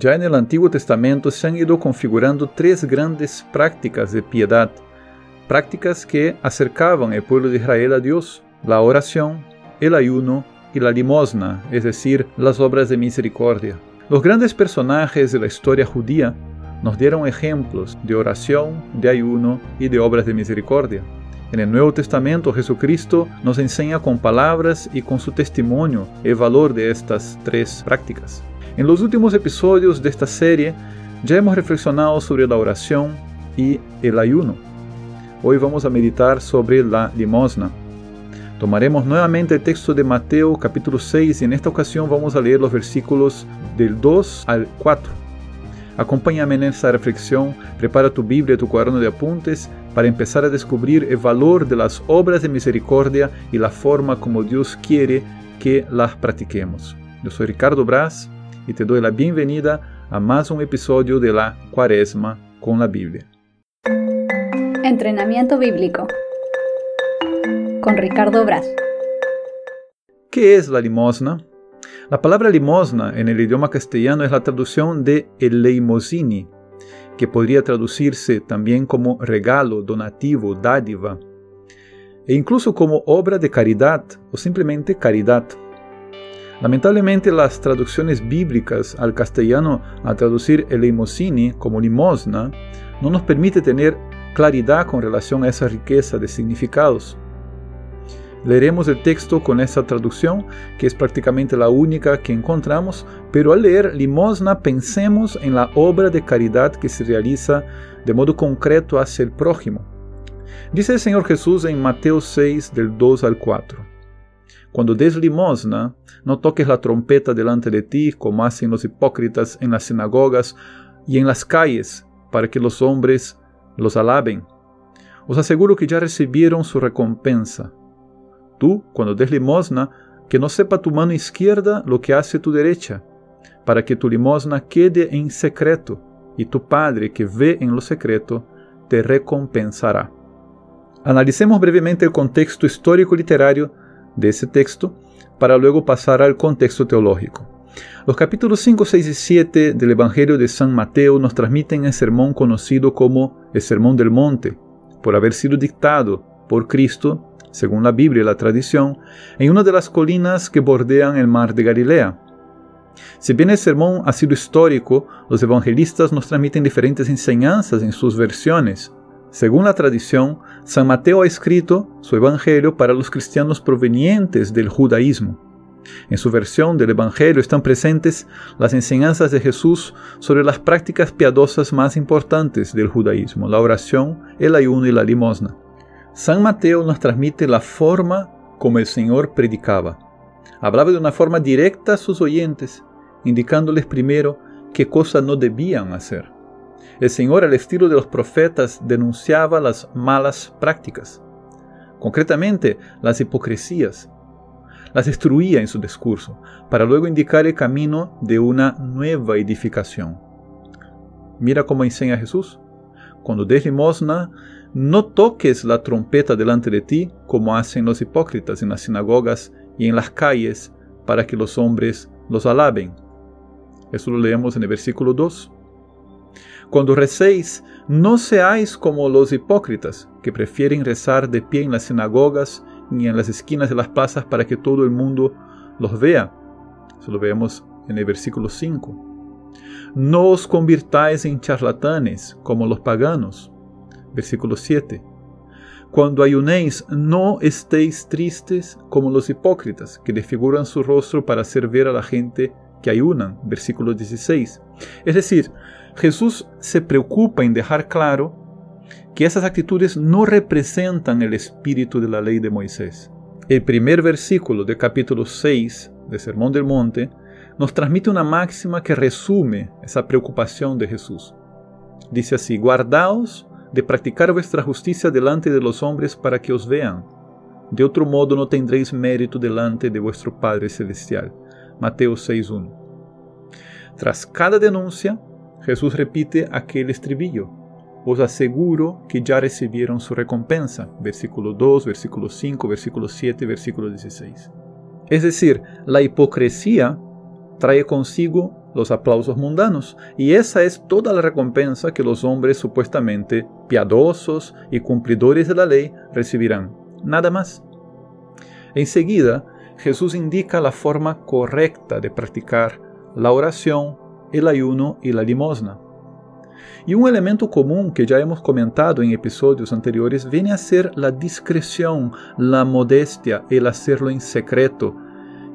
Ya en el Antiguo Testamento se han ido configurando tres grandes prácticas de piedad, prácticas que acercaban al pueblo de Israel a Dios, la oración, el ayuno y la limosna, es decir, las obras de misericordia. Los grandes personajes de la historia judía nos dieron ejemplos de oración, de ayuno y de obras de misericordia. En el Nuevo Testamento Jesucristo nos enseña con palabras y con su testimonio el valor de estas tres prácticas. En los últimos episodios de esta serie ya hemos reflexionado sobre la oración y el ayuno. Hoy vamos a meditar sobre la limosna. Tomaremos nuevamente el texto de Mateo capítulo 6 y en esta ocasión vamos a leer los versículos del 2 al 4. Acompáñame en esta reflexión, prepara tu Biblia, tu cuaderno de apuntes para empezar a descubrir el valor de las obras de misericordia y la forma como Dios quiere que las practiquemos. Yo soy Ricardo Braz y te doy la bienvenida a más un episodio de la Cuaresma con la Biblia. Entrenamiento bíblico con Ricardo Braz. ¿Qué es la limosna? La palabra limosna en el idioma castellano es la traducción de eleimosini, que podría traducirse también como regalo, donativo, dádiva, e incluso como obra de caridad o simplemente caridad. Lamentablemente las traducciones bíblicas al castellano a traducir eleimosini como limosna no nos permite tener claridad con relación a esa riqueza de significados. Leeremos el texto con esa traducción, que es prácticamente la única que encontramos, pero al leer limosna pensemos en la obra de caridad que se realiza de modo concreto hacia el prójimo. Dice el Señor Jesús en Mateo 6 del 2 al 4. Cuando des limosna, no toques la trompeta delante de ti como hacen los hipócritas en las sinagogas y en las calles, para que los hombres los alaben. Os aseguro que ya recibieron su recompensa. Tú, cuando des limosna, que no sepa tu mano izquierda lo que hace tu derecha, para que tu limosna quede en secreto, y tu Padre que ve en lo secreto te recompensará. Analicemos brevemente el contexto histórico-literario de ese texto para luego pasar al contexto teológico. Los capítulos 5, 6 y 7 del Evangelio de San Mateo nos transmiten el sermón conocido como el Sermón del Monte, por haber sido dictado por Cristo según la Biblia y la tradición, en una de las colinas que bordean el mar de Galilea. Si bien el sermón ha sido histórico, los evangelistas nos transmiten diferentes enseñanzas en sus versiones. Según la tradición, San Mateo ha escrito su evangelio para los cristianos provenientes del judaísmo. En su versión del Evangelio están presentes las enseñanzas de Jesús sobre las prácticas piadosas más importantes del judaísmo, la oración, el ayuno y la limosna. San Mateo nos transmite la forma como el Señor predicaba. Hablaba de una forma directa a sus oyentes, indicándoles primero qué cosas no debían hacer. El Señor, al estilo de los profetas, denunciaba las malas prácticas, concretamente las hipocresías. Las destruía en su discurso, para luego indicar el camino de una nueva edificación. Mira cómo enseña Jesús. Cuando des limosna, no toques la trompeta delante de ti como hacen los hipócritas en las sinagogas y en las calles para que los hombres los alaben. Eso lo leemos en el versículo 2. Cuando recéis, no seáis como los hipócritas, que prefieren rezar de pie en las sinagogas ni en las esquinas de las plazas para que todo el mundo los vea. Eso lo vemos en el versículo 5. No os convirtáis en charlatanes como los paganos Versículo 7. Cuando ayunéis, no estéis tristes como los hipócritas, que desfiguran su rostro para hacer ver a la gente que ayunan. Versículo 16. Es decir, Jesús se preocupa en dejar claro que esas actitudes no representan el espíritu de la ley de Moisés. El primer versículo del capítulo 6 del Sermón del Monte nos transmite una máxima que resume esa preocupación de Jesús. Dice así, guardaos de practicar vuestra justicia delante de los hombres para que os vean. De otro modo no tendréis mérito delante de vuestro Padre Celestial. Mateo 6.1. Tras cada denuncia, Jesús repite aquel estribillo. Os aseguro que ya recibieron su recompensa. Versículo 2, versículo 5, versículo 7, versículo 16. Es decir, la hipocresía trae consigo los aplausos mundanos, y esa es toda la recompensa que los hombres supuestamente piadosos y cumplidores de la ley recibirán. Nada más. Enseguida, Jesús indica la forma correcta de practicar la oración, el ayuno y la limosna. Y un elemento común que ya hemos comentado en episodios anteriores viene a ser la discreción, la modestia, el hacerlo en secreto,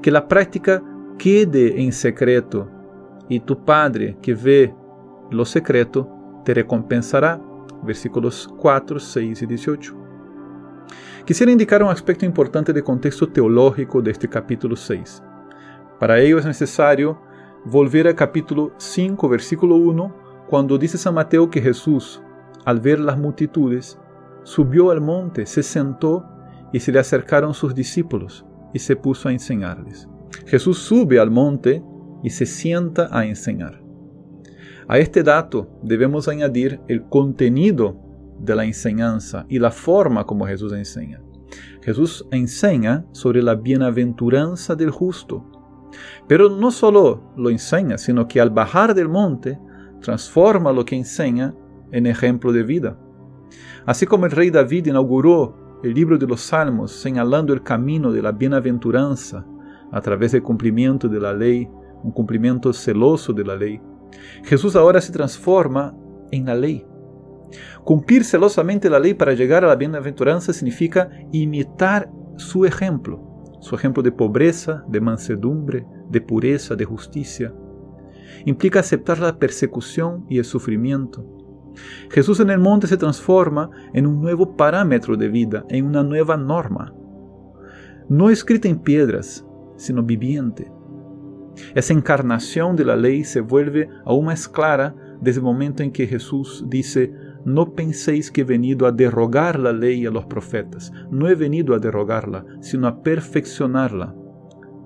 que la práctica quede en secreto y tu Padre que ve lo secreto te recompensará. Versículos 4, 6 y 18. Quisiera indicar un aspecto importante de contexto teológico de este capítulo 6. Para ello es necesario volver al capítulo 5, versículo 1, cuando dice San Mateo que Jesús, al ver las multitudes, subió al monte, se sentó y se le acercaron sus discípulos y se puso a enseñarles. Jesús sube al monte y se sienta a enseñar. A este dato debemos añadir el contenido de la enseñanza y la forma como Jesús enseña. Jesús enseña sobre la bienaventuranza del justo. Pero no solo lo enseña, sino que al bajar del monte transforma lo que enseña en ejemplo de vida. Así como el rey David inauguró el libro de los Salmos señalando el camino de la bienaventuranza a través del cumplimiento de la ley, un cumplimiento celoso de la ley, Jesús ahora se transforma en la ley. Cumplir celosamente la ley para llegar a la bienaventuranza significa imitar su ejemplo, su ejemplo de pobreza, de mansedumbre, de pureza, de justicia, implica aceptar la persecución y el sufrimiento. Jesús en el monte se transforma en un nuevo parámetro de vida, en una nueva norma, no escrita en piedras, sino viviente. Esa encarnación de la ley se vuelve aún más clara desde el momento en que Jesús dice, no penséis que he venido a derrogar la ley a los profetas. No he venido a derrogarla, sino a perfeccionarla.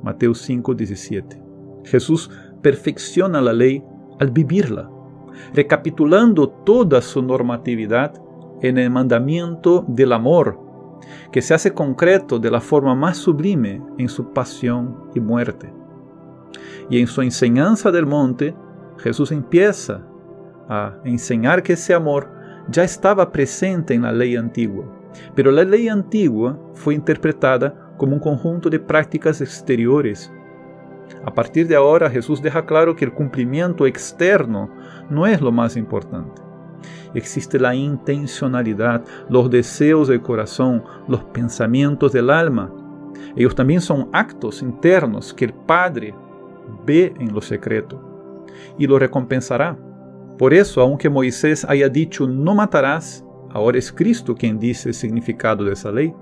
Mateo 5, 17. Jesús perfecciona la ley al vivirla, recapitulando toda su normatividad en el mandamiento del amor, que se hace concreto de la forma más sublime en su pasión y muerte. Y en su enseñanza del monte, Jesús empieza a enseñar que ese amor ya estaba presente en la ley antigua, pero la ley antigua fue interpretada como un conjunto de prácticas exteriores a partir de ahora Jesús deja claro que el cumplimiento externo no es lo más importante. Existe la intencionalidad, los deseos del corazón, los pensamientos del alma. Ellos también son actos internos que el Padre ve en lo secreto y lo recompensará. Por eso, aunque Moisés haya dicho no matarás, ahora es Cristo quien dice el significado de ley.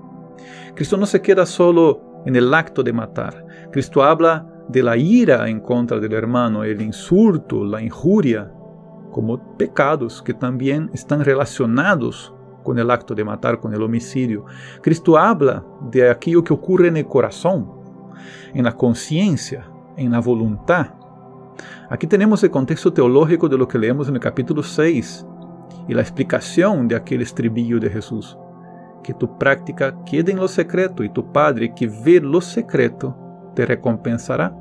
Cristo no se queda solo en el acto de matar. Cristo habla de la ira en contra del hermano, el insulto, la injuria, como pecados que también están relacionados con el acto de matar, con el homicidio. Cristo habla de aquello que ocurre en el corazón, en la conciencia, en la voluntad. Aquí tenemos el contexto teológico de lo que leemos en el capítulo 6 y la explicación de aquel estribillo de Jesús. Que tu práctica quede en lo secreto y tu Padre que ve lo secreto te recompensará.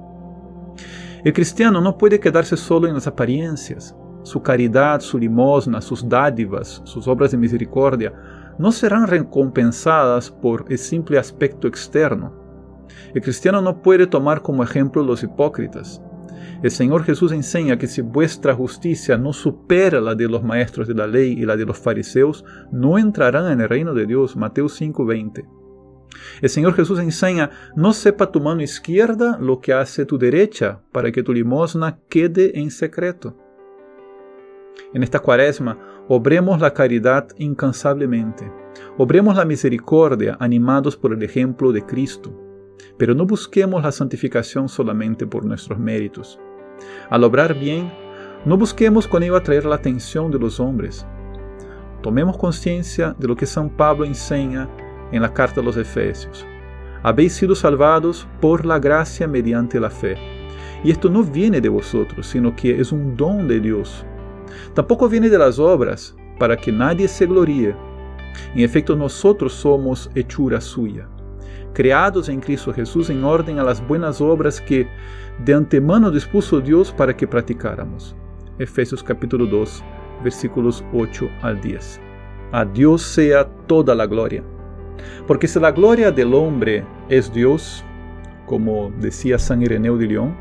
El cristiano no puede quedarse solo en las apariencias. Su caridad, su limosna, sus dádivas, sus obras de misericordia no serán recompensadas por el simple aspecto externo. El cristiano no puede tomar como ejemplo los hipócritas. El Señor Jesús enseña que si vuestra justicia no supera la de los maestros de la ley y la de los fariseos, no entrarán en el reino de Dios. Mateo 5:20. El Señor Jesús enseña, no sepa tu mano izquierda lo que hace tu derecha, para que tu limosna quede en secreto. En esta cuaresma, obremos la caridad incansablemente, obremos la misericordia animados por el ejemplo de Cristo, pero no busquemos la santificación solamente por nuestros méritos. Al obrar bien, no busquemos con ello atraer la atención de los hombres. Tomemos conciencia de lo que San Pablo enseña en la carta a los Efesios. Habéis sido salvados por la gracia mediante la fe. Y esto no viene de vosotros, sino que es un don de Dios. Tampoco viene de las obras, para que nadie se gloríe. En efecto, nosotros somos hechura suya, creados en Cristo Jesús en orden a las buenas obras que de antemano dispuso Dios para que practicáramos. Efesios capítulo 2, versículos 8 al 10. A Dios sea toda la gloria. Porque si la gloria del hombre es Dios, como decía San Ireneo de León,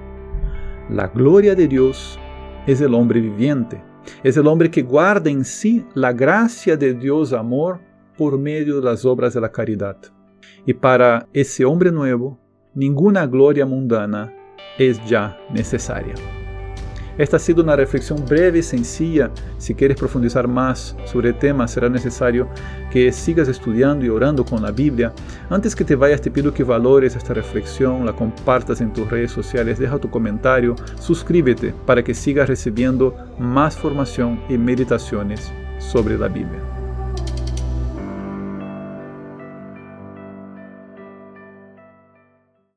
la gloria de Dios es el hombre viviente, es el hombre que guarda en sí la gracia de Dios amor por medio de las obras de la caridad. Y para ese hombre nuevo, ninguna gloria mundana es ya necesaria. Esta ha sido una reflexión breve y sencilla. Si quieres profundizar más sobre el tema, será necesario que sigas estudiando y orando con la Biblia. Antes que te vayas, te pido que valores esta reflexión, la compartas en tus redes sociales, deja tu comentario, suscríbete para que sigas recibiendo más formación y meditaciones sobre la Biblia.